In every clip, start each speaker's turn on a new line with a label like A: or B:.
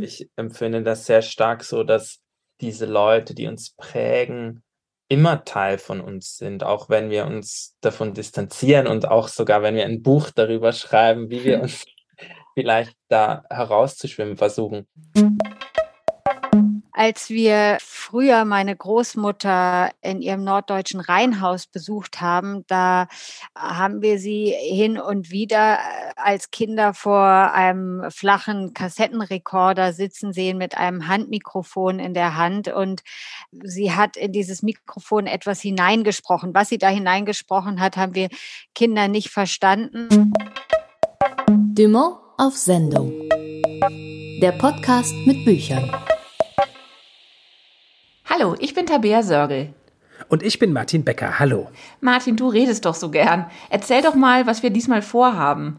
A: Ich empfinde das sehr stark so, dass diese Leute, die uns prägen, immer Teil von uns sind, auch wenn wir uns davon distanzieren und auch sogar, wenn wir ein Buch darüber schreiben, wie wir uns vielleicht da herauszuschwimmen versuchen
B: als wir früher meine Großmutter in ihrem norddeutschen Reihenhaus besucht haben, da haben wir sie hin und wieder äh, als Kinder vor einem flachen Kassettenrekorder sitzen sehen mit einem Handmikrofon in der Hand und sie hat in dieses Mikrofon etwas hineingesprochen. Was sie da hineingesprochen hat, haben wir Kinder nicht verstanden.
C: Dumont auf Sendung. Der Podcast mit Büchern.
D: Hallo, ich bin Tabea Sörgel.
E: Und ich bin Martin Becker. Hallo.
D: Martin, du redest doch so gern. Erzähl doch mal, was wir diesmal vorhaben.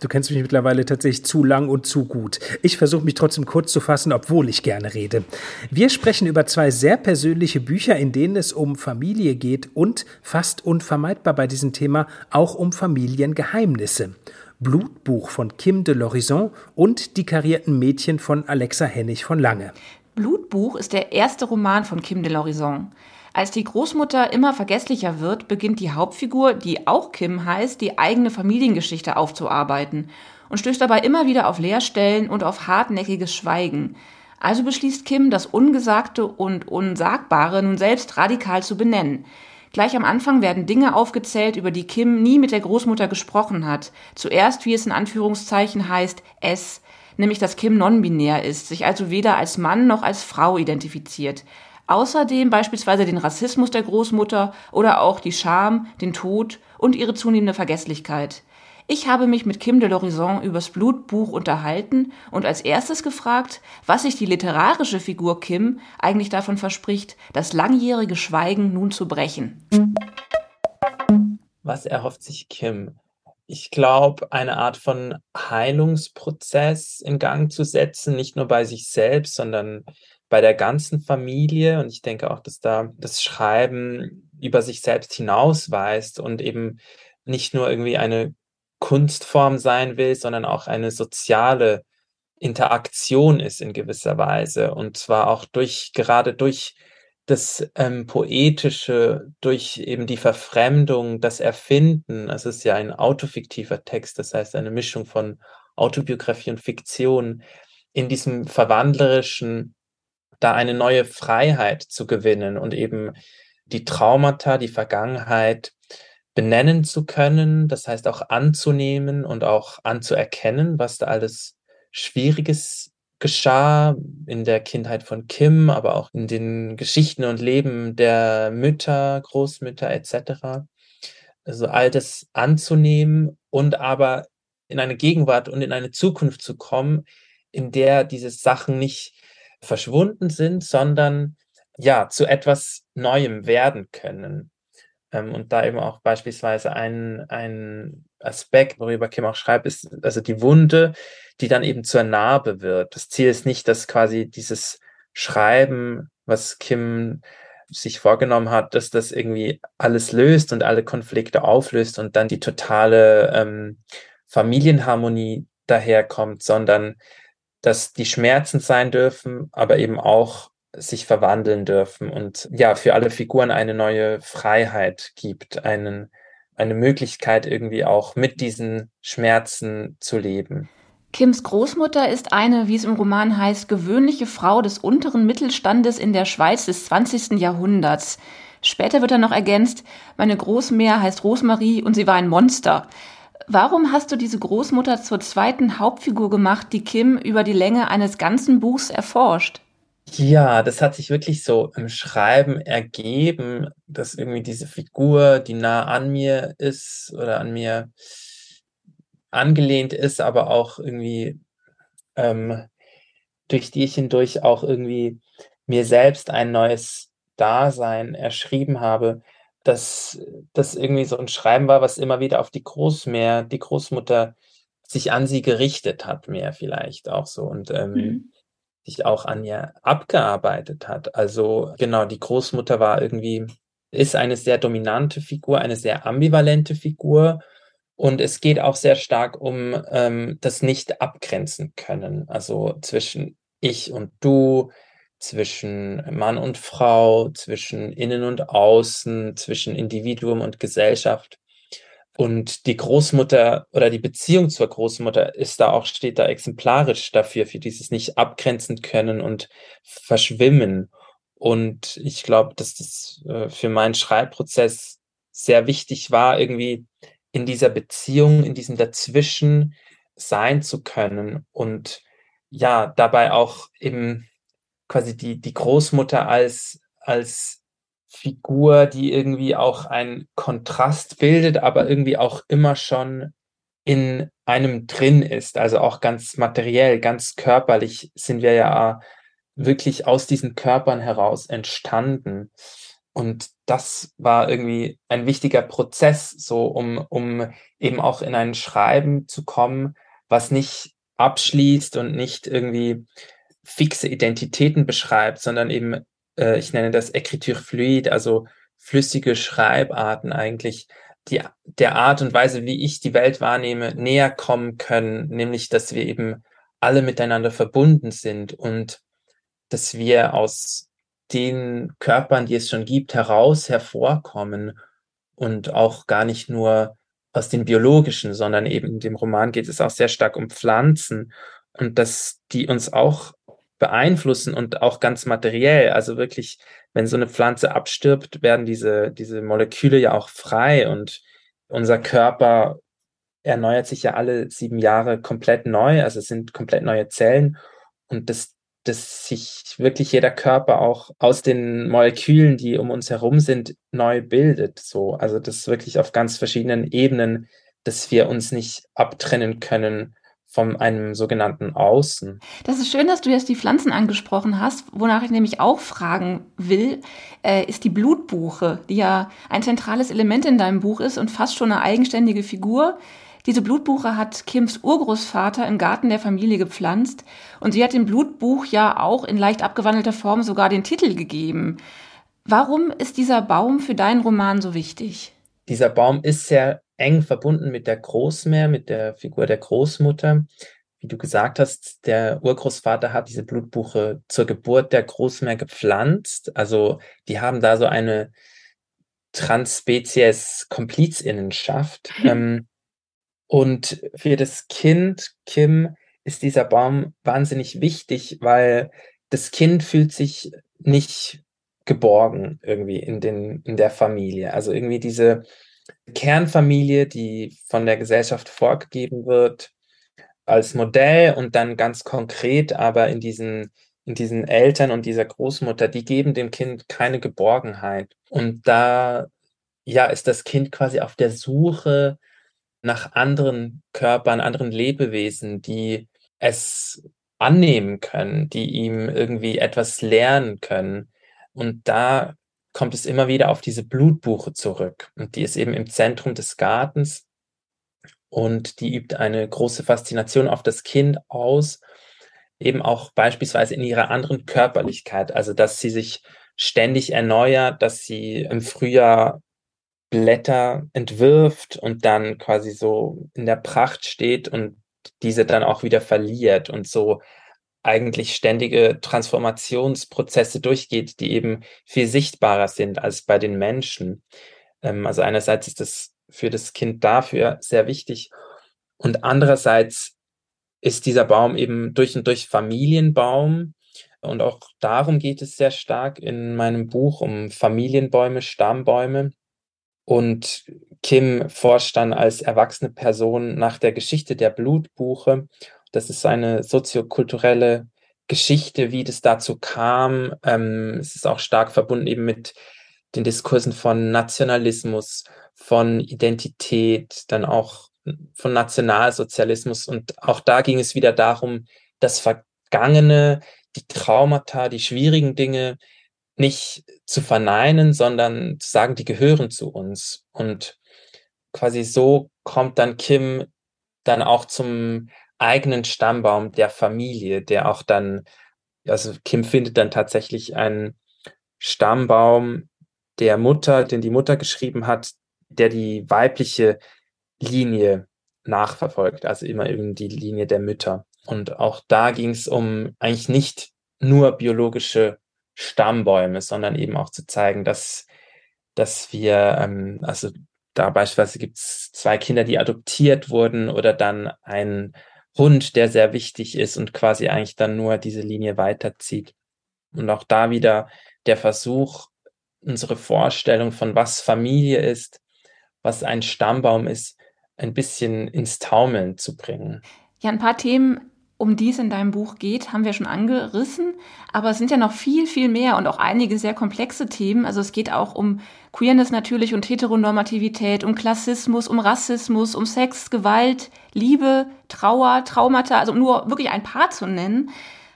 E: Du kennst mich mittlerweile tatsächlich zu lang und zu gut. Ich versuche mich trotzdem kurz zu fassen, obwohl ich gerne rede. Wir sprechen über zwei sehr persönliche Bücher, in denen es um Familie geht und fast unvermeidbar bei diesem Thema auch um Familiengeheimnisse. Blutbuch von Kim de l'Horizon und Die karierten Mädchen von Alexa Hennig von Lange.
D: Blutbuch ist der erste Roman von Kim de l'Horizon. Als die Großmutter immer vergesslicher wird, beginnt die Hauptfigur, die auch Kim heißt, die eigene Familiengeschichte aufzuarbeiten und stößt dabei immer wieder auf Leerstellen und auf hartnäckiges Schweigen. Also beschließt Kim, das Ungesagte und Unsagbare nun selbst radikal zu benennen. Gleich am Anfang werden Dinge aufgezählt, über die Kim nie mit der Großmutter gesprochen hat. Zuerst, wie es in Anführungszeichen heißt, es, nämlich dass Kim non-binär ist, sich also weder als Mann noch als Frau identifiziert. Außerdem beispielsweise den Rassismus der Großmutter oder auch die Scham, den Tod und ihre zunehmende Vergesslichkeit. Ich habe mich mit Kim de l'Horizon übers Blutbuch unterhalten und als erstes gefragt, was sich die literarische Figur Kim eigentlich davon verspricht, das langjährige Schweigen nun zu brechen.
A: Was erhofft sich Kim? Ich glaube, eine Art von Heilungsprozess in Gang zu setzen, nicht nur bei sich selbst, sondern bei der ganzen Familie. Und ich denke auch, dass da das Schreiben über sich selbst hinausweist und eben nicht nur irgendwie eine Kunstform sein will, sondern auch eine soziale Interaktion ist in gewisser Weise. Und zwar auch durch, gerade durch das ähm, Poetische durch eben die Verfremdung, das Erfinden, es ist ja ein autofiktiver Text, das heißt eine Mischung von Autobiografie und Fiktion, in diesem Verwandlerischen da eine neue Freiheit zu gewinnen und eben die Traumata, die Vergangenheit benennen zu können, das heißt auch anzunehmen und auch anzuerkennen, was da alles Schwieriges geschah in der Kindheit von Kim, aber auch in den Geschichten und Leben der Mütter, Großmütter etc. Also all das anzunehmen und aber in eine Gegenwart und in eine Zukunft zu kommen, in der diese Sachen nicht verschwunden sind, sondern ja zu etwas Neuem werden können. Ähm, und da eben auch beispielsweise ein, ein Aspekt, worüber Kim auch schreibt, ist also die Wunde, die dann eben zur Narbe wird. Das Ziel ist nicht, dass quasi dieses Schreiben, was Kim sich vorgenommen hat, dass das irgendwie alles löst und alle Konflikte auflöst und dann die totale ähm, Familienharmonie daherkommt, sondern dass die Schmerzen sein dürfen, aber eben auch sich verwandeln dürfen und ja, für alle Figuren eine neue Freiheit gibt, einen, eine Möglichkeit irgendwie auch mit diesen Schmerzen zu leben.
D: Kims Großmutter ist eine, wie es im Roman heißt, gewöhnliche Frau des unteren Mittelstandes in der Schweiz des 20. Jahrhunderts. Später wird er noch ergänzt, meine Großmär heißt Rosmarie und sie war ein Monster. Warum hast du diese Großmutter zur zweiten Hauptfigur gemacht, die Kim über die Länge eines ganzen Buchs erforscht?
A: Ja, das hat sich wirklich so im Schreiben ergeben, dass irgendwie diese Figur, die nah an mir ist oder an mir angelehnt ist, aber auch irgendwie ähm, durch die ich hindurch auch irgendwie mir selbst ein neues Dasein erschrieben habe, dass das irgendwie so ein Schreiben war, was immer wieder auf die Großmär, die Großmutter sich an sie gerichtet hat, mehr vielleicht auch so und ähm, mhm. Sich auch an ihr abgearbeitet hat. Also genau, die Großmutter war irgendwie, ist eine sehr dominante Figur, eine sehr ambivalente Figur Und es geht auch sehr stark um ähm, das nicht abgrenzen können, also zwischen ich und du, zwischen Mann und Frau, zwischen innen und außen, zwischen Individuum und Gesellschaft. Und die Großmutter oder die Beziehung zur Großmutter ist da auch, steht da exemplarisch dafür, für dieses nicht abgrenzen können und verschwimmen. Und ich glaube, dass das äh, für meinen Schreibprozess sehr wichtig war, irgendwie in dieser Beziehung, in diesem Dazwischen sein zu können und ja, dabei auch eben quasi die, die Großmutter als, als Figur, die irgendwie auch einen Kontrast bildet, aber irgendwie auch immer schon in einem drin ist. Also auch ganz materiell, ganz körperlich sind wir ja wirklich aus diesen Körpern heraus entstanden. Und das war irgendwie ein wichtiger Prozess, so um, um eben auch in ein Schreiben zu kommen, was nicht abschließt und nicht irgendwie fixe Identitäten beschreibt, sondern eben, äh, ich nenne das Écriture fluide, also flüssige Schreibarten eigentlich, die der Art und Weise, wie ich die Welt wahrnehme, näher kommen können, nämlich dass wir eben alle miteinander verbunden sind und dass wir aus den Körpern, die es schon gibt, heraus hervorkommen und auch gar nicht nur aus den biologischen, sondern eben in dem Roman geht es auch sehr stark um Pflanzen und dass die uns auch beeinflussen und auch ganz materiell. Also wirklich, wenn so eine Pflanze abstirbt, werden diese, diese Moleküle ja auch frei und unser Körper erneuert sich ja alle sieben Jahre komplett neu. Also es sind komplett neue Zellen und das dass sich wirklich jeder Körper auch aus den Molekülen, die um uns herum sind, neu bildet. So, also das wirklich auf ganz verschiedenen Ebenen, dass wir uns nicht abtrennen können von einem sogenannten Außen.
D: Das ist schön, dass du jetzt die Pflanzen angesprochen hast, wonach ich nämlich auch fragen will, äh, ist die Blutbuche, die ja ein zentrales Element in deinem Buch ist und fast schon eine eigenständige Figur. Diese Blutbuche hat Kims Urgroßvater im Garten der Familie gepflanzt und sie hat dem Blutbuch ja auch in leicht abgewandelter Form sogar den Titel gegeben. Warum ist dieser Baum für deinen Roman so wichtig?
A: Dieser Baum ist sehr eng verbunden mit der Großmär, mit der Figur der Großmutter. Wie du gesagt hast, der Urgroßvater hat diese Blutbuche zur Geburt der Großmär gepflanzt. Also die haben da so eine Transspezies-Komplizinnenschaft. ähm, und für das Kind Kim ist dieser Baum wahnsinnig wichtig, weil das Kind fühlt sich nicht geborgen irgendwie in den in der Familie. Also irgendwie diese Kernfamilie, die von der Gesellschaft vorgegeben wird als Modell und dann ganz konkret, aber in diesen in diesen Eltern und dieser Großmutter, die geben dem Kind keine Geborgenheit. Und da ja ist das Kind quasi auf der Suche nach anderen Körpern, anderen Lebewesen, die es annehmen können, die ihm irgendwie etwas lernen können. Und da kommt es immer wieder auf diese Blutbuche zurück. Und die ist eben im Zentrum des Gartens. Und die übt eine große Faszination auf das Kind aus, eben auch beispielsweise in ihrer anderen Körperlichkeit. Also, dass sie sich ständig erneuert, dass sie im Frühjahr Blätter entwirft und dann quasi so in der Pracht steht und diese dann auch wieder verliert und so eigentlich ständige Transformationsprozesse durchgeht, die eben viel sichtbarer sind als bei den Menschen. Ähm, also einerseits ist das für das Kind dafür sehr wichtig und andererseits ist dieser Baum eben durch und durch Familienbaum und auch darum geht es sehr stark in meinem Buch um Familienbäume, Stammbäume und Kim forscht dann als erwachsene Person nach der Geschichte der Blutbuche. Das ist eine soziokulturelle Geschichte, wie das dazu kam. Ähm, es ist auch stark verbunden eben mit den Diskursen von Nationalismus, von Identität, dann auch von Nationalsozialismus. Und auch da ging es wieder darum, das Vergangene, die Traumata, die schwierigen Dinge nicht zu verneinen, sondern zu sagen, die gehören zu uns. Und quasi so kommt dann Kim dann auch zum eigenen Stammbaum der Familie, der auch dann, also Kim findet dann tatsächlich einen Stammbaum der Mutter, den die Mutter geschrieben hat, der die weibliche Linie nachverfolgt, also immer eben die Linie der Mütter. Und auch da ging es um eigentlich nicht nur biologische Stammbäume, sondern eben auch zu zeigen, dass, dass wir, ähm, also da beispielsweise gibt es zwei Kinder, die adoptiert wurden oder dann ein Hund, der sehr wichtig ist und quasi eigentlich dann nur diese Linie weiterzieht. Und auch da wieder der Versuch, unsere Vorstellung von was Familie ist, was ein Stammbaum ist, ein bisschen ins Taumeln zu bringen.
D: Ja, ein paar Themen, um die es in deinem Buch geht, haben wir schon angerissen, aber es sind ja noch viel, viel mehr und auch einige sehr komplexe Themen. Also es geht auch um Queerness natürlich und Heteronormativität, um Klassismus, um Rassismus, um Sex, Gewalt, Liebe, Trauer, Traumata, also um nur wirklich ein paar zu nennen.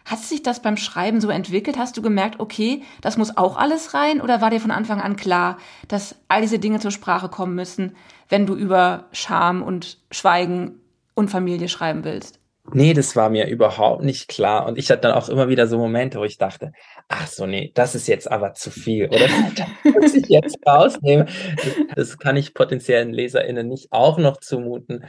D: Hat sich das beim Schreiben so entwickelt? Hast du gemerkt, okay, das muss auch alles rein? Oder war dir von Anfang an klar, dass all diese Dinge zur Sprache kommen müssen, wenn du über Scham und Schweigen und Familie schreiben willst?
A: Nee, das war mir überhaupt nicht klar. Und ich hatte dann auch immer wieder so Momente, wo ich dachte, ach so, nee, das ist jetzt aber zu viel, oder? das muss ich jetzt rausnehmen. Das kann ich potenziellen LeserInnen nicht auch noch zumuten.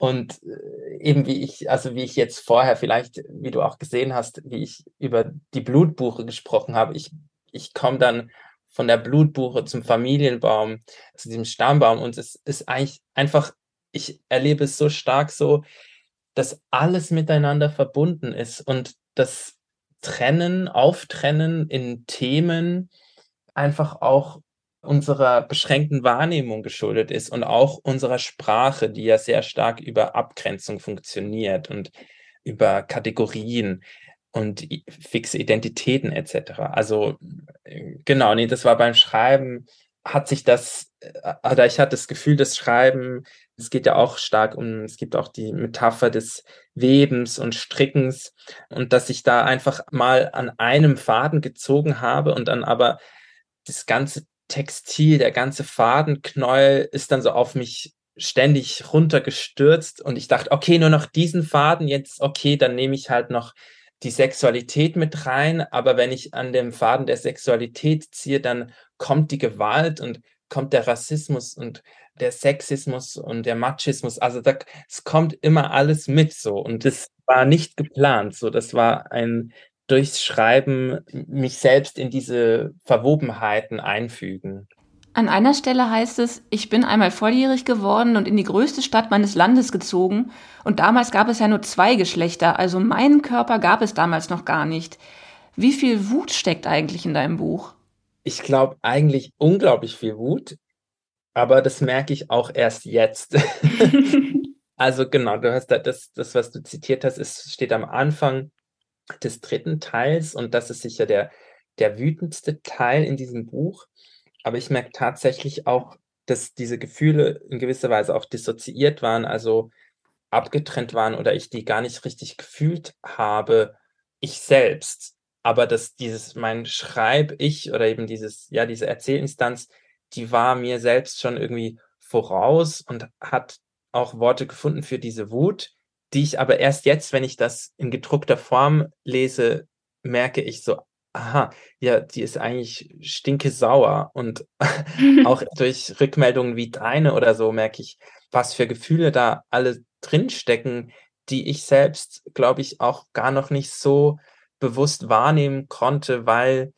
A: Und äh, eben wie ich, also wie ich jetzt vorher vielleicht, wie du auch gesehen hast, wie ich über die Blutbuche gesprochen habe, ich, ich komme dann von der Blutbuche zum Familienbaum, zu diesem Stammbaum und es ist eigentlich einfach, ich erlebe es so stark so, dass alles miteinander verbunden ist und das Trennen, Auftrennen in Themen einfach auch unserer beschränkten Wahrnehmung geschuldet ist und auch unserer Sprache, die ja sehr stark über Abgrenzung funktioniert und über Kategorien und fixe Identitäten etc. Also äh, genau, nee, das war beim Schreiben, hat sich das, äh, oder ich hatte das Gefühl, das Schreiben, es geht ja auch stark um, es gibt auch die Metapher des Webens und Strickens und dass ich da einfach mal an einem Faden gezogen habe und dann aber das ganze Textil, der ganze Fadenknäuel ist dann so auf mich ständig runtergestürzt und ich dachte, okay, nur noch diesen Faden, jetzt okay, dann nehme ich halt noch die Sexualität mit rein, aber wenn ich an dem Faden der Sexualität ziehe, dann kommt die Gewalt und kommt der Rassismus und der Sexismus und der Machismus. Also da, es kommt immer alles mit so und das war nicht geplant. So, das war ein durchs Schreiben mich selbst in diese Verwobenheiten einfügen.
D: An einer Stelle heißt es, ich bin einmal volljährig geworden und in die größte Stadt meines Landes gezogen. Und damals gab es ja nur zwei Geschlechter, also meinen Körper gab es damals noch gar nicht. Wie viel Wut steckt eigentlich in deinem Buch?
A: Ich glaube eigentlich unglaublich viel Wut, aber das merke ich auch erst jetzt. also genau, du hast da das, das, was du zitiert hast, ist, steht am Anfang des dritten Teils und das ist sicher der, der wütendste Teil in diesem Buch. Aber ich merke tatsächlich auch, dass diese Gefühle in gewisser Weise auch dissoziiert waren, also abgetrennt waren oder ich die gar nicht richtig gefühlt habe, ich selbst. Aber dass dieses, mein Schreib-Ich oder eben dieses, ja, diese Erzählinstanz, die war mir selbst schon irgendwie voraus und hat auch Worte gefunden für diese Wut, die ich aber erst jetzt, wenn ich das in gedruckter Form lese, merke ich so, aha, ja, die ist eigentlich stinke sauer. Und auch durch Rückmeldungen wie deine oder so merke ich, was für Gefühle da alle drinstecken, die ich selbst, glaube ich, auch gar noch nicht so bewusst wahrnehmen konnte, weil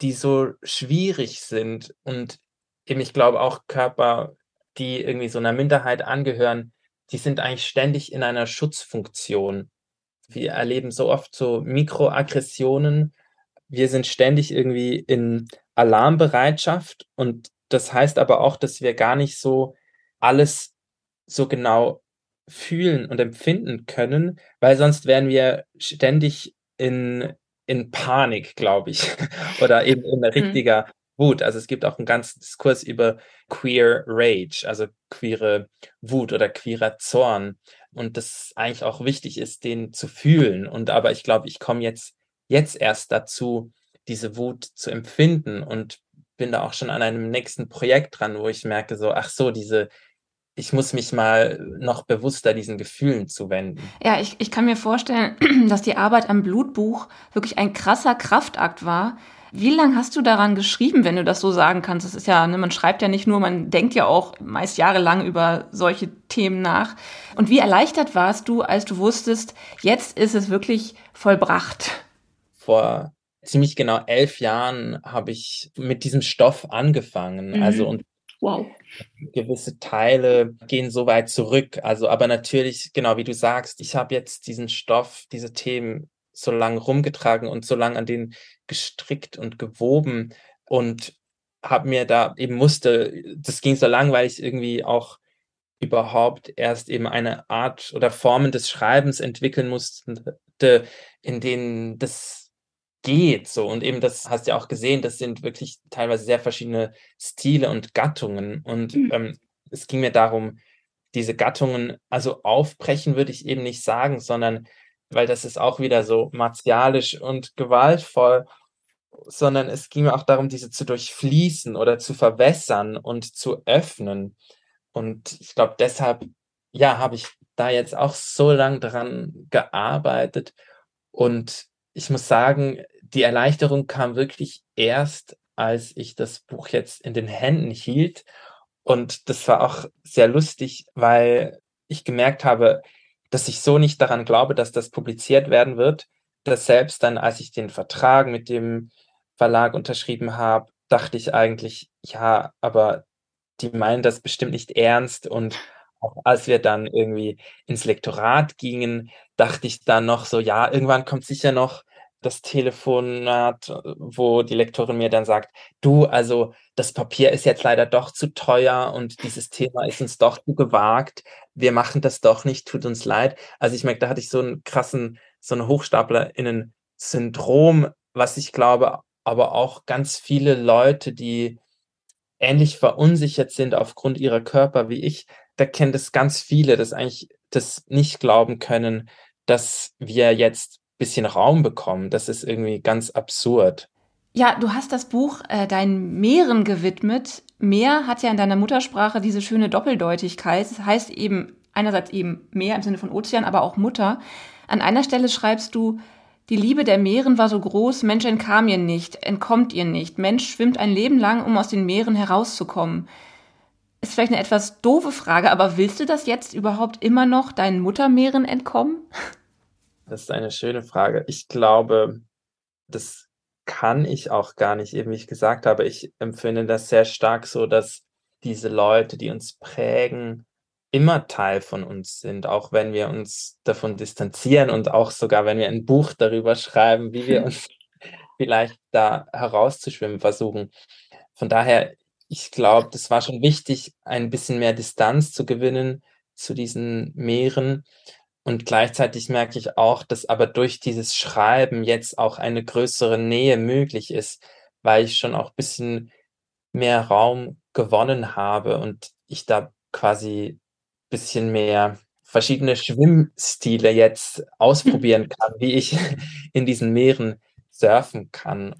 A: die so schwierig sind. Und eben, ich glaube, auch Körper, die irgendwie so einer Minderheit angehören, die sind eigentlich ständig in einer Schutzfunktion. Wir erleben so oft so Mikroaggressionen. Wir sind ständig irgendwie in Alarmbereitschaft und das heißt aber auch, dass wir gar nicht so alles so genau fühlen und empfinden können, weil sonst wären wir ständig in, in Panik, glaube ich, oder eben in mhm. richtiger Wut. Also es gibt auch einen ganzen Diskurs über Queer Rage, also queere Wut oder queerer Zorn. Und das eigentlich auch wichtig ist, den zu fühlen. Und aber ich glaube, ich komme jetzt, jetzt erst dazu, diese Wut zu empfinden und bin da auch schon an einem nächsten Projekt dran, wo ich merke, so, ach so, diese, ich muss mich mal noch bewusster diesen Gefühlen zuwenden.
D: Ja, ich, ich kann mir vorstellen, dass die Arbeit am Blutbuch wirklich ein krasser Kraftakt war, Wie lange hast du daran geschrieben, wenn du das so sagen kannst? Das ist ja, ne, man schreibt ja nicht nur, man denkt ja auch meist jahrelang über solche Themen nach. Und wie erleichtert warst du, als du wusstest, jetzt ist es wirklich vollbracht?
A: Vor ziemlich genau elf Jahren habe ich mit diesem Stoff angefangen. Mhm. Also und
D: Wow.
A: Gewisse Teile gehen so weit zurück. Also, aber natürlich, genau wie du sagst, ich habe jetzt diesen Stoff, diese Themen so lange rumgetragen und so lange an denen gestrickt und gewoben und habe mir da eben musste, das ging so lang, weil ich irgendwie auch überhaupt erst eben eine Art oder Formen des Schreibens entwickeln musste, in denen das geht so und eben das hast du ja auch gesehen, das sind wirklich teilweise sehr verschiedene Stile und Gattungen und mhm. ähm, es ging mir darum, diese Gattungen, also aufbrechen würde ich eben nicht sagen, sondern weil das ist auch wieder so martialisch und gewaltvoll, sondern es ging mir auch darum, diese zu durchfließen oder zu verwässern und zu öffnen. Und ich glaube, deshalb, ja, habe ich da jetzt auch so lange dran gearbeitet und ich muss sagen, die Erleichterung kam wirklich erst, als ich das Buch jetzt in den Händen hielt. Und das war auch sehr lustig, weil ich gemerkt habe, dass ich so nicht daran glaube, dass das publiziert werden wird, dass selbst dann, als ich den Vertrag mit dem Verlag unterschrieben habe, dachte ich eigentlich, ja, aber die meinen das bestimmt nicht ernst. Und auch als wir dann irgendwie ins Lektorat gingen, dachte ich dann noch so, ja, irgendwann kommt sicher noch das Telefonat, wo die Lektorin mir dann sagt, du, also das Papier ist jetzt leider doch zu teuer und dieses Thema ist uns doch zu gewagt. Wir machen das doch nicht, tut uns leid. Also ich merke, da hatte ich so einen krassen, so eine Hochstaplerinnen-Syndrom, was ich glaube, aber auch ganz viele Leute, die ähnlich verunsichert sind aufgrund ihrer Körper wie ich, da kennen das ganz viele, dass eigentlich das nicht glauben können, dass wir jetzt bisschen Raum bekommen. Das ist irgendwie ganz absurd.
D: Ja, du hast das Buch äh, deinen Meeren gewidmet. Meer hat ja in deiner Muttersprache diese schöne Doppeldeutigkeit. Das heißt eben einerseits eben Meer im Sinne von Ozean, aber auch Mutter. An einer Stelle schreibst du, die Liebe der Meeren war so groß, Mensch entkam ihr nicht, entkommt ihr nicht. Mensch schwimmt ein Leben lang, um aus den Meeren herauszukommen. Ist vielleicht eine etwas doofe Frage, aber willst du das jetzt überhaupt immer noch deinen Muttermeeren entkommen?
A: Das ist eine schöne Frage. Ich glaube, das kann ich auch gar nicht, eben wie ich gesagt habe. Ich empfinde das sehr stark so, dass diese Leute, die uns prägen, immer Teil von uns sind, auch wenn wir uns davon distanzieren und auch sogar, wenn wir ein Buch darüber schreiben, wie wir uns vielleicht da herauszuschwimmen versuchen. Von daher, ich glaube, das war schon wichtig, ein bisschen mehr Distanz zu gewinnen zu diesen Meeren. Und gleichzeitig merke ich auch, dass aber durch dieses Schreiben jetzt auch eine größere Nähe möglich ist, weil ich schon auch ein bisschen mehr Raum gewonnen habe und ich da quasi ein bisschen mehr verschiedene Schwimmstile jetzt ausprobieren kann, wie ich in diesen Meeren surfen kann.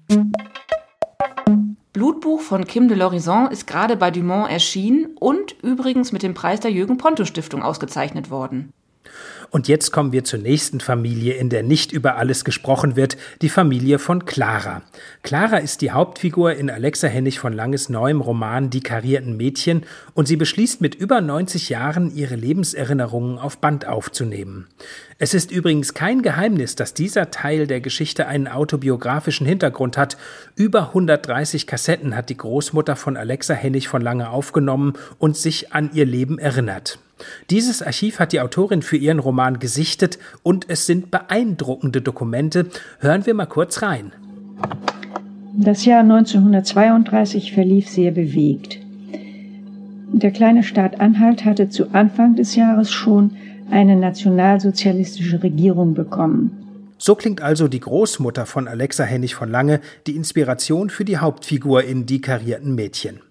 D: Blutbuch von Kim de l'Horizon ist gerade bei Dumont erschienen und übrigens mit dem Preis der Jürgen Ponto Stiftung ausgezeichnet worden.
E: Und jetzt kommen wir zur nächsten Familie, in der nicht über alles gesprochen wird, die Familie von Clara. Clara ist die Hauptfigur in Alexa Hennig von Langes neuem Roman Die karierten Mädchen und sie beschließt mit über 90 Jahren ihre Lebenserinnerungen auf Band aufzunehmen. Es ist übrigens kein Geheimnis, dass dieser Teil der Geschichte einen autobiografischen Hintergrund hat. Über 130 Kassetten hat die Großmutter von Alexa Hennig von Lange aufgenommen und sich an ihr Leben erinnert. Dieses Archiv hat die Autorin für ihren Roman gesichtet und es sind beeindruckende Dokumente. Hören wir mal kurz rein.
F: Das Jahr 1932 verlief sehr bewegt. Der kleine Staat Anhalt hatte zu Anfang des Jahres schon eine nationalsozialistische Regierung bekommen.
E: So klingt also die Großmutter von Alexa Hennig von Lange, die Inspiration für die Hauptfigur in Die karierten Mädchen.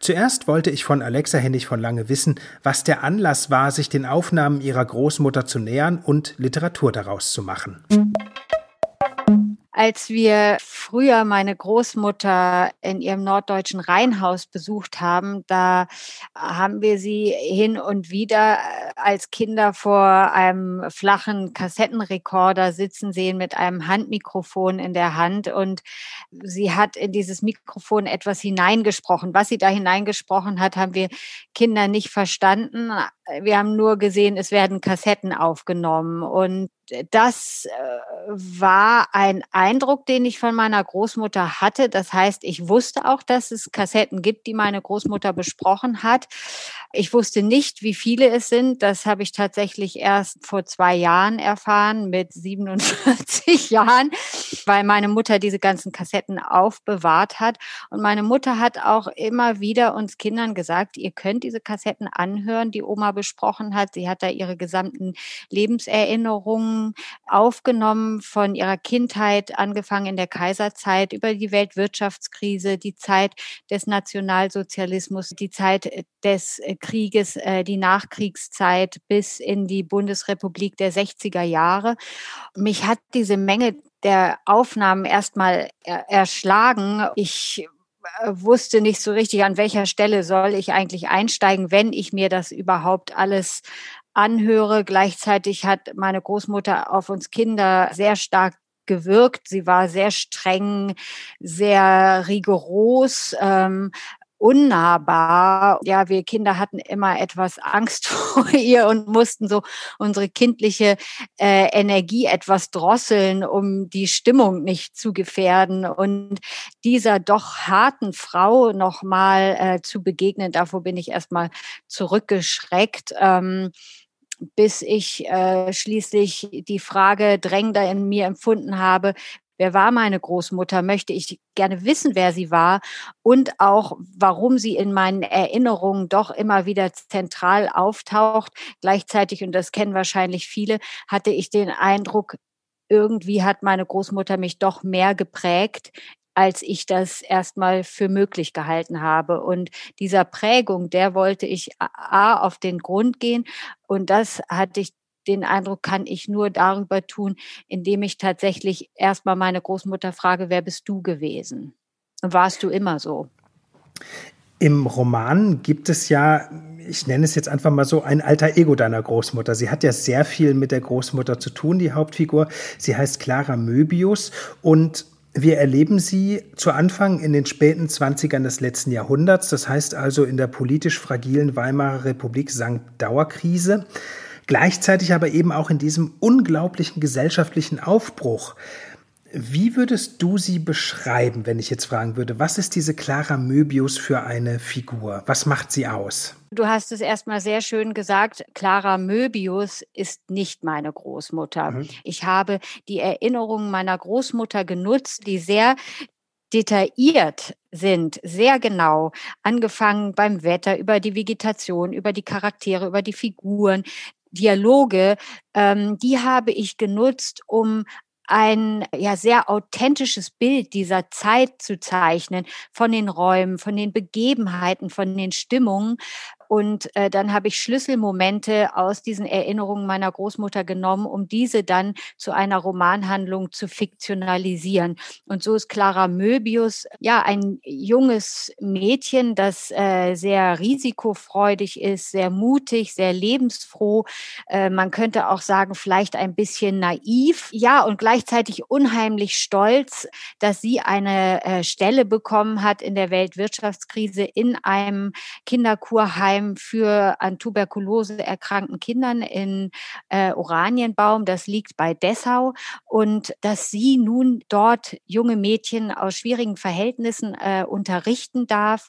E: Zuerst wollte ich von Alexa Hennig von Lange wissen, was der Anlass war, sich den Aufnahmen ihrer Großmutter zu nähern und Literatur daraus zu machen.
B: Als wir früher meine Großmutter in ihrem norddeutschen Reihenhaus besucht haben, da haben wir sie hin und wieder äh, als Kinder vor einem flachen Kassettenrekorder sitzen sehen mit einem Handmikrofon in der Hand und sie hat in dieses Mikrofon etwas hineingesprochen. Was sie da hineingesprochen hat, haben wir Kinder nicht verstanden. Wir haben nur gesehen, es werden Kassetten aufgenommen und das äh, war ein Eindruck, den ich von meiner Großmutter hatte. Das heißt, ich wusste auch, dass es Kassetten gibt, die meine Großmutter besprochen hat. Ich wusste nicht, wie viele es sind. Das habe ich tatsächlich erst vor zwei Jahren erfahren, mit 47 Jahren, weil meine Mutter diese ganzen Kassetten aufbewahrt hat. Und meine Mutter hat auch immer wieder uns Kindern gesagt, ihr könnt diese Kassetten anhören, die Oma besprochen hat. Sie hat da ihre gesamten Lebenserinnerungen aufgenommen von ihrer Kindheit, angefangen in der Kaiserzeit, über die Weltwirtschaftskrise, die Zeit des Nationalsozialismus, die Zeit des Krieges, äh, die Nachkriegszeit bis in die Bundesrepublik der 60er Jahre. Mich hat diese Menge der Aufnahmen erstmal erschlagen. Ich äh, wusste nicht so richtig, an welcher Stelle soll ich eigentlich einsteigen, wenn ich mir das überhaupt alles anhöre. Gleichzeitig hat meine Großmutter auf uns Kinder sehr stark gewirkt. Sie war sehr streng, sehr rigoros, ähm, unnahbar. Ja, wir Kinder hatten immer etwas Angst vor ihr und mussten so unsere kindliche äh, Energie etwas drosseln, um die Stimmung nicht zu gefährden. Und dieser doch harten Frau nochmal äh, zu begegnen, davor bin ich erstmal zurückgeschreckt. Ähm, bis ich äh, schließlich die Frage drängender in mir empfunden habe, wer war meine Großmutter, möchte ich gerne wissen, wer sie war und auch, warum sie in meinen Erinnerungen doch immer wieder zentral auftaucht. Gleichzeitig, und das kennen wahrscheinlich viele, hatte ich den Eindruck, irgendwie hat meine Großmutter mich doch mehr geprägt als ich das erstmal für möglich gehalten habe. Und dieser Prägung, der wollte ich A auf den Grund gehen. Und das hatte ich den Eindruck, kann ich nur darüber tun, indem ich tatsächlich erstmal meine Großmutter frage, wer bist du gewesen? Und warst du immer so?
E: Im Roman gibt es ja, ich nenne es jetzt einfach mal so, ein alter Ego deiner Großmutter. Sie hat ja sehr viel mit der Großmutter zu tun, die Hauptfigur. Sie heißt Clara Möbius und wir erleben sie zu Anfang in den späten Zwanzigern des letzten Jahrhunderts, das heißt also in der politisch fragilen Weimarer Republik sank Dauerkrise, gleichzeitig aber eben auch in diesem unglaublichen gesellschaftlichen Aufbruch. Wie würdest du sie beschreiben, wenn ich jetzt fragen würde, was ist diese Clara Möbius für eine Figur? Was macht sie aus?
B: Du hast es erstmal sehr schön gesagt. Clara Möbius ist nicht meine Großmutter. Mhm. Ich habe die Erinnerungen meiner Großmutter genutzt, die sehr detailliert sind, sehr genau, angefangen beim Wetter, über die Vegetation, über die Charaktere, über die Figuren, Dialoge, ähm, die habe ich genutzt, um ein ja sehr authentisches Bild dieser Zeit zu zeichnen, von den Räumen, von den Begebenheiten, von den Stimmungen. Und äh, dann habe ich Schlüsselmomente aus diesen Erinnerungen meiner Großmutter genommen, um diese dann zu einer Romanhandlung zu fiktionalisieren. Und so ist Clara Möbius ja ein junges Mädchen, das äh, sehr risikofreudig ist, sehr mutig, sehr lebensfroh. Äh, man könnte auch sagen, vielleicht ein bisschen naiv. Ja, und gleichzeitig unheimlich stolz, dass sie eine äh, Stelle bekommen hat in der Weltwirtschaftskrise in einem Kinderkurheim Heim für an Tuberkulose erkrankten Kindern in äh, Oranienbaum. Das liegt bei Dessau. Und dass sie nun dort junge Mädchen aus schwierigen Verhältnissen äh, unterrichten darf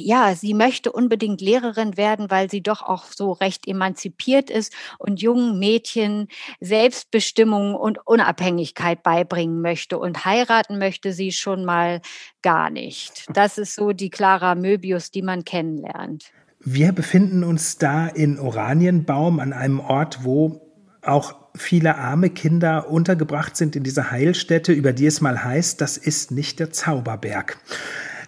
B: ja, sie möchte unbedingt Lehrerin werden, weil sie doch auch so recht emanzipiert ist und jungen Mädchen Selbstbestimmung und Unabhängigkeit beibringen möchte. Und heiraten möchte sie schon mal gar nicht. Das ist so die Clara Möbius, die man kennenlernt.
E: Wir befinden uns da in Oranienbaum an einem Ort, wo auch viele arme Kinder untergebracht sind in dieser Heilstätte, über die es mal heißt, das ist nicht der Zauberberg.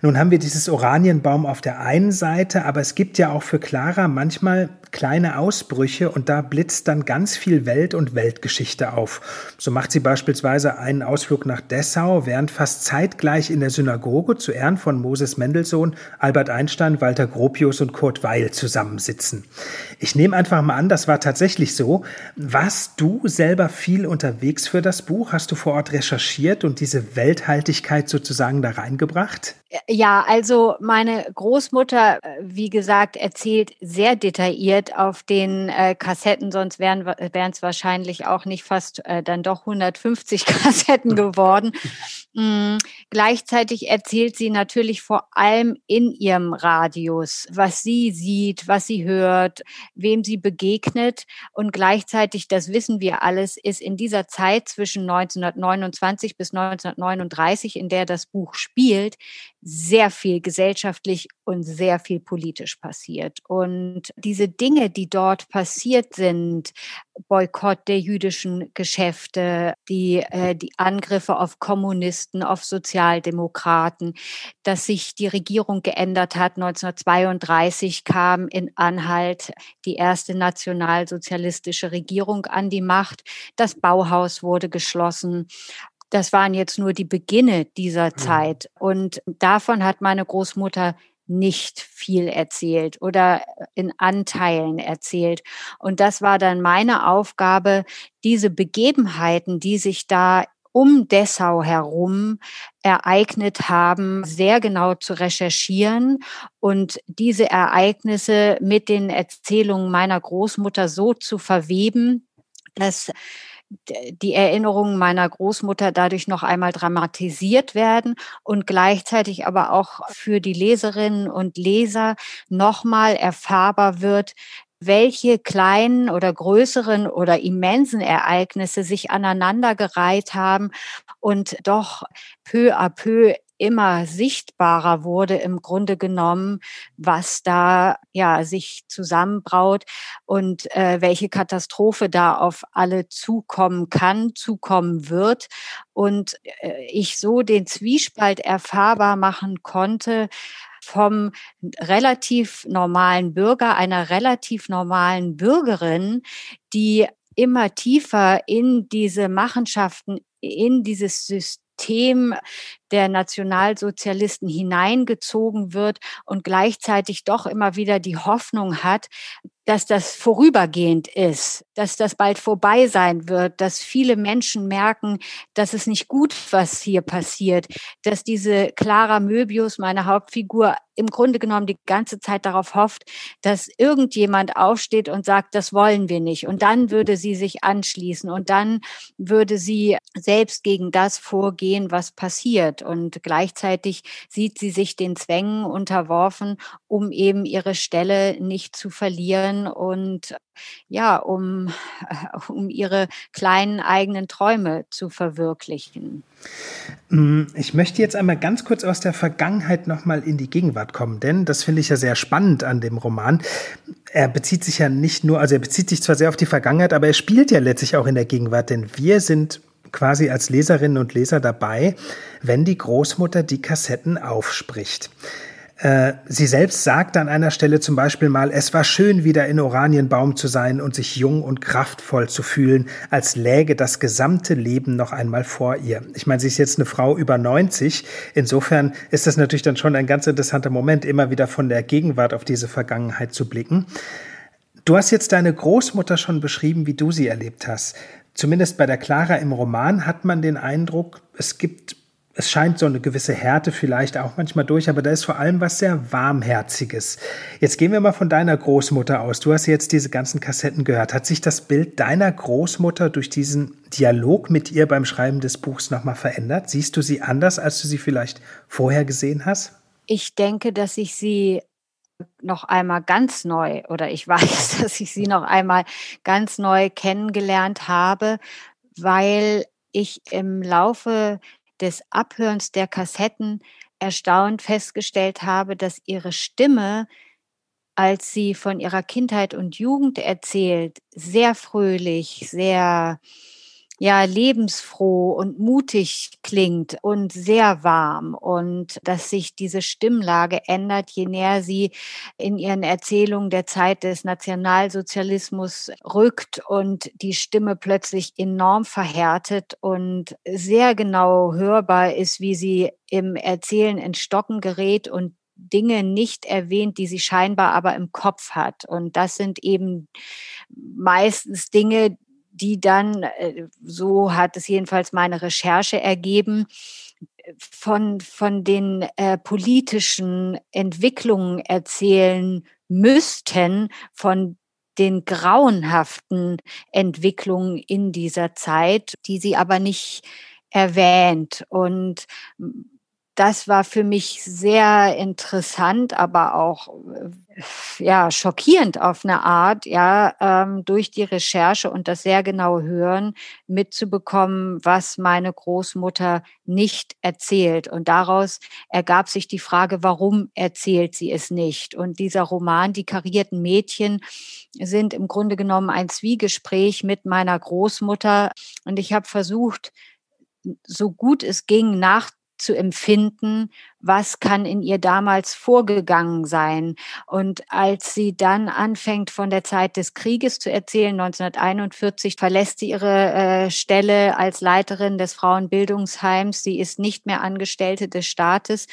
E: Nun haben wir dieses Oranienbaum auf der einen Seite, aber es gibt ja auch für Clara manchmal kleine Ausbrüche und da blitzt dann ganz viel Welt und Weltgeschichte auf. So macht sie beispielsweise einen Ausflug nach Dessau, während fast zeitgleich in der Synagoge zu Ehren von Moses Mendelssohn, Albert Einstein, Walter Gropius und Kurt Weil zusammensitzen. Ich nehme einfach mal an, das war tatsächlich so. Warst du selber viel unterwegs für das Buch? Hast du vor Ort recherchiert und diese Welthaltigkeit sozusagen da reingebracht?
B: Ja, also meine Großmutter, äh, wie gesagt, erzählt sehr detailliert auf den äh, Kassetten, sonst wären es wahrscheinlich auch nicht fast äh, dann doch 150 Kassetten geworden. Mhm. Gleichzeitig erzählt sie natürlich vor allem in ihrem Radius, was sie sieht, was sie hört, wem sie begegnet. Und gleichzeitig, das wissen wir alles, ist in dieser Zeit zwischen 1929 bis 1939, in der das Buch spielt, sehr viel gesellschaftlich und sehr viel politisch passiert. Und diese Dinge, die dort passiert sind, Boykott der jüdischen Geschäfte, die, äh, die Angriffe auf Kommunisten, auf Sozialdemokraten, dass sich die Regierung geändert hat. 1932 kam in Anhalt die erste nationalsozialistische Regierung an die Macht. Das Bauhaus wurde geschlossen. Das waren jetzt nur die Beginne dieser mhm. Zeit. Und davon hat meine Großmutter nicht viel erzählt oder in Anteilen erzählt. Und das war dann meine Aufgabe, diese Begebenheiten, die sich da um Dessau herum ereignet haben, sehr genau zu recherchieren und diese Ereignisse mit den Erzählungen meiner Großmutter so zu verweben, dass die Erinnerungen meiner Großmutter dadurch noch einmal dramatisiert werden und gleichzeitig aber auch für die Leserinnen und Leser nochmal erfahrbar wird, welche kleinen oder größeren oder immensen Ereignisse sich aneinandergereiht haben und doch peu à peu immer sichtbarer wurde im Grunde genommen, was da ja sich zusammenbraut und äh, welche Katastrophe da auf alle zukommen kann, zukommen wird. Und äh, ich so den Zwiespalt erfahrbar machen konnte vom relativ normalen Bürger, einer relativ normalen Bürgerin, die immer tiefer in diese Machenschaften, in dieses System System der Nationalsozialisten hineingezogen wird und gleichzeitig doch immer wieder die Hoffnung hat, dass das vorübergehend ist, dass das bald vorbei sein wird, dass viele Menschen merken, dass es nicht gut, was hier passiert, dass diese Clara Möbius, meine Hauptfigur, im Grunde genommen die ganze Zeit darauf hofft, dass irgendjemand aufsteht und sagt, das wollen wir nicht. Und dann würde sie sich anschließen und dann würde sie selbst gegen das vorgehen, was passiert. Und gleichzeitig sieht sie sich den Zwängen unterworfen, um eben ihre Stelle nicht zu verlieren und ja, um, um ihre kleinen eigenen Träume zu verwirklichen.
E: Mm, ich möchte jetzt einmal ganz kurz aus der Vergangenheit nochmal in die Gegenwart kommen, denn das finde ich ja sehr spannend an dem Roman. Er bezieht sich ja nicht nur, also er bezieht sich zwar sehr auf die Vergangenheit, aber er spielt ja letztlich auch in der Gegenwart, denn wir sind quasi als Leserinnen und Leser dabei, wenn die Großmutter die Kassetten aufspricht. Äh, sie selbst sagt an einer Stelle zum Beispiel mal, es war schön, wieder in Oranienbaum zu sein und sich jung und kraftvoll zu fühlen, als läge das gesamte Leben noch einmal vor ihr. Ich meine, sie ist jetzt eine Frau über 90. Insofern ist das natürlich dann schon ein ganz interessanter Moment, immer wieder von der Gegenwart auf diese Vergangenheit zu blicken. Du hast jetzt deine Großmutter schon beschrieben, wie du sie erlebt hast. Zumindest bei der Clara im Roman hat man den Eindruck, es gibt es scheint so eine gewisse Härte vielleicht auch manchmal durch, aber da ist vor allem was sehr Warmherziges. Jetzt gehen wir mal von deiner Großmutter aus. Du hast jetzt diese ganzen Kassetten gehört. Hat sich das Bild deiner Großmutter durch diesen Dialog mit ihr beim Schreiben des Buchs nochmal verändert? Siehst du sie anders, als du sie vielleicht vorher gesehen hast?
B: Ich denke, dass ich sie noch einmal ganz neu oder ich weiß, dass ich sie noch einmal ganz neu kennengelernt habe, weil ich im Laufe des Abhörens der Kassetten erstaunt festgestellt habe, dass ihre Stimme, als sie von ihrer Kindheit und Jugend erzählt, sehr fröhlich, sehr ja lebensfroh und mutig klingt und sehr warm und dass sich diese Stimmlage ändert, je näher sie in ihren Erzählungen der Zeit des Nationalsozialismus rückt und die Stimme plötzlich enorm verhärtet und sehr genau hörbar ist, wie sie im Erzählen in Stocken gerät und Dinge nicht erwähnt, die sie scheinbar aber im Kopf hat. Und das sind eben meistens Dinge, die dann, äh, so hat es jedenfalls meine Recherche ergeben, von, von den äh, politischen Entwicklungen erzählen müssten, von den grauenhaften Entwicklungen in dieser Zeit, die sie aber nicht erwähnt. Und das war für mich sehr interessant, aber auch äh, ja schockierend auf eine Art, ja ähm, durch die Recherche und das sehr genaue Hören mitzubekommen, was meine Großmutter nicht erzählt. Und daraus ergab sich die Frage, warum erzählt sie es nicht? Und dieser Roman, die karierten Mädchen, sind im Grunde genommen ein Zwiegespräch mit meiner Großmutter. Und ich habe versucht, so gut es ging, nach zu empfinden, was kann in ihr damals vorgegangen sein. Und als sie dann anfängt, von der Zeit des Krieges zu erzählen, 1941 verlässt sie ihre äh, Stelle als Leiterin des Frauenbildungsheims. Sie ist nicht mehr Angestellte des Staates.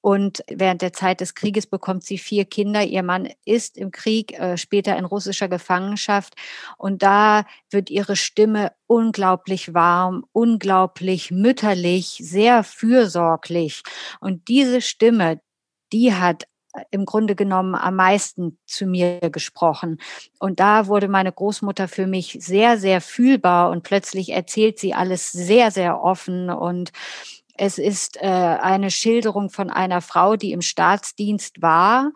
B: Und während der Zeit des Krieges bekommt sie vier Kinder. Ihr Mann ist im Krieg, äh, später in russischer Gefangenschaft. Und da wird ihre Stimme unglaublich warm, unglaublich mütterlich, sehr fürsorglich. Und diese Stimme, die hat äh, im Grunde genommen am meisten zu mir gesprochen. Und da wurde meine Großmutter für mich sehr, sehr fühlbar und plötzlich erzählt sie alles sehr, sehr offen und es ist äh, eine Schilderung von einer Frau, die im Staatsdienst war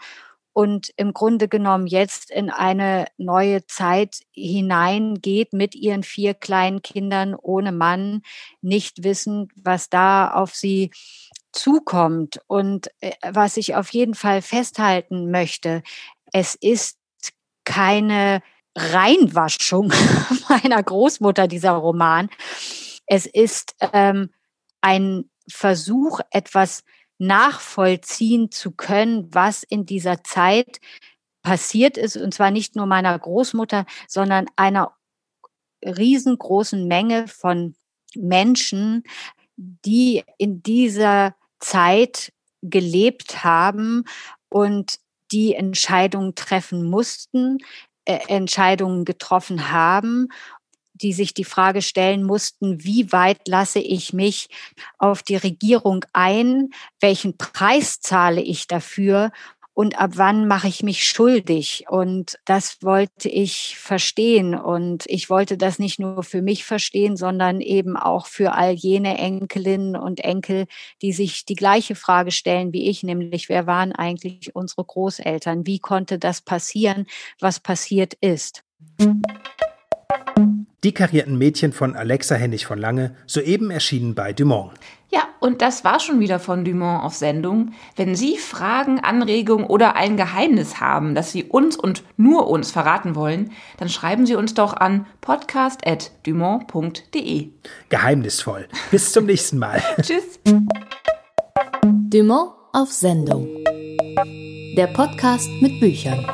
B: und im Grunde genommen jetzt in eine neue Zeit hineingeht mit ihren vier kleinen Kindern ohne Mann, nicht wissen, was da auf sie zukommt. Und äh, was ich auf jeden Fall festhalten möchte, es ist keine Reinwaschung meiner Großmutter, dieser Roman. Es ist ähm, ein Versuch, etwas nachvollziehen zu können, was in dieser Zeit passiert ist, und zwar nicht nur meiner Großmutter, sondern einer riesengroßen Menge von Menschen, die in dieser Zeit gelebt haben und die Entscheidungen treffen mussten, äh, Entscheidungen getroffen haben, die sich die Frage stellen mussten, wie weit lasse ich mich auf die Regierung ein, welchen Preis zahle ich dafür und ab wann mache ich mich schuldig? Und das wollte ich verstehen. Und ich wollte das nicht nur für mich verstehen, sondern eben auch für all jene Enkelinnen und Enkel, die sich die gleiche Frage stellen wie ich, nämlich wer waren eigentlich unsere Großeltern? Wie konnte das passieren, was passiert ist?
E: Die karierten Mädchen von Alexa Hennig von Lange, soeben erschienen bei Dumont.
D: Und das war schon wieder von Dumont auf Sendung. Wenn Sie Fragen, Anregungen oder ein Geheimnis haben, das Sie uns und nur uns verraten wollen, dann schreiben Sie uns doch an podcast.dumont.de.
E: Geheimnisvoll. Bis zum nächsten Mal.
D: Tschüss.
C: Dumont auf Sendung. Der Podcast mit Büchern.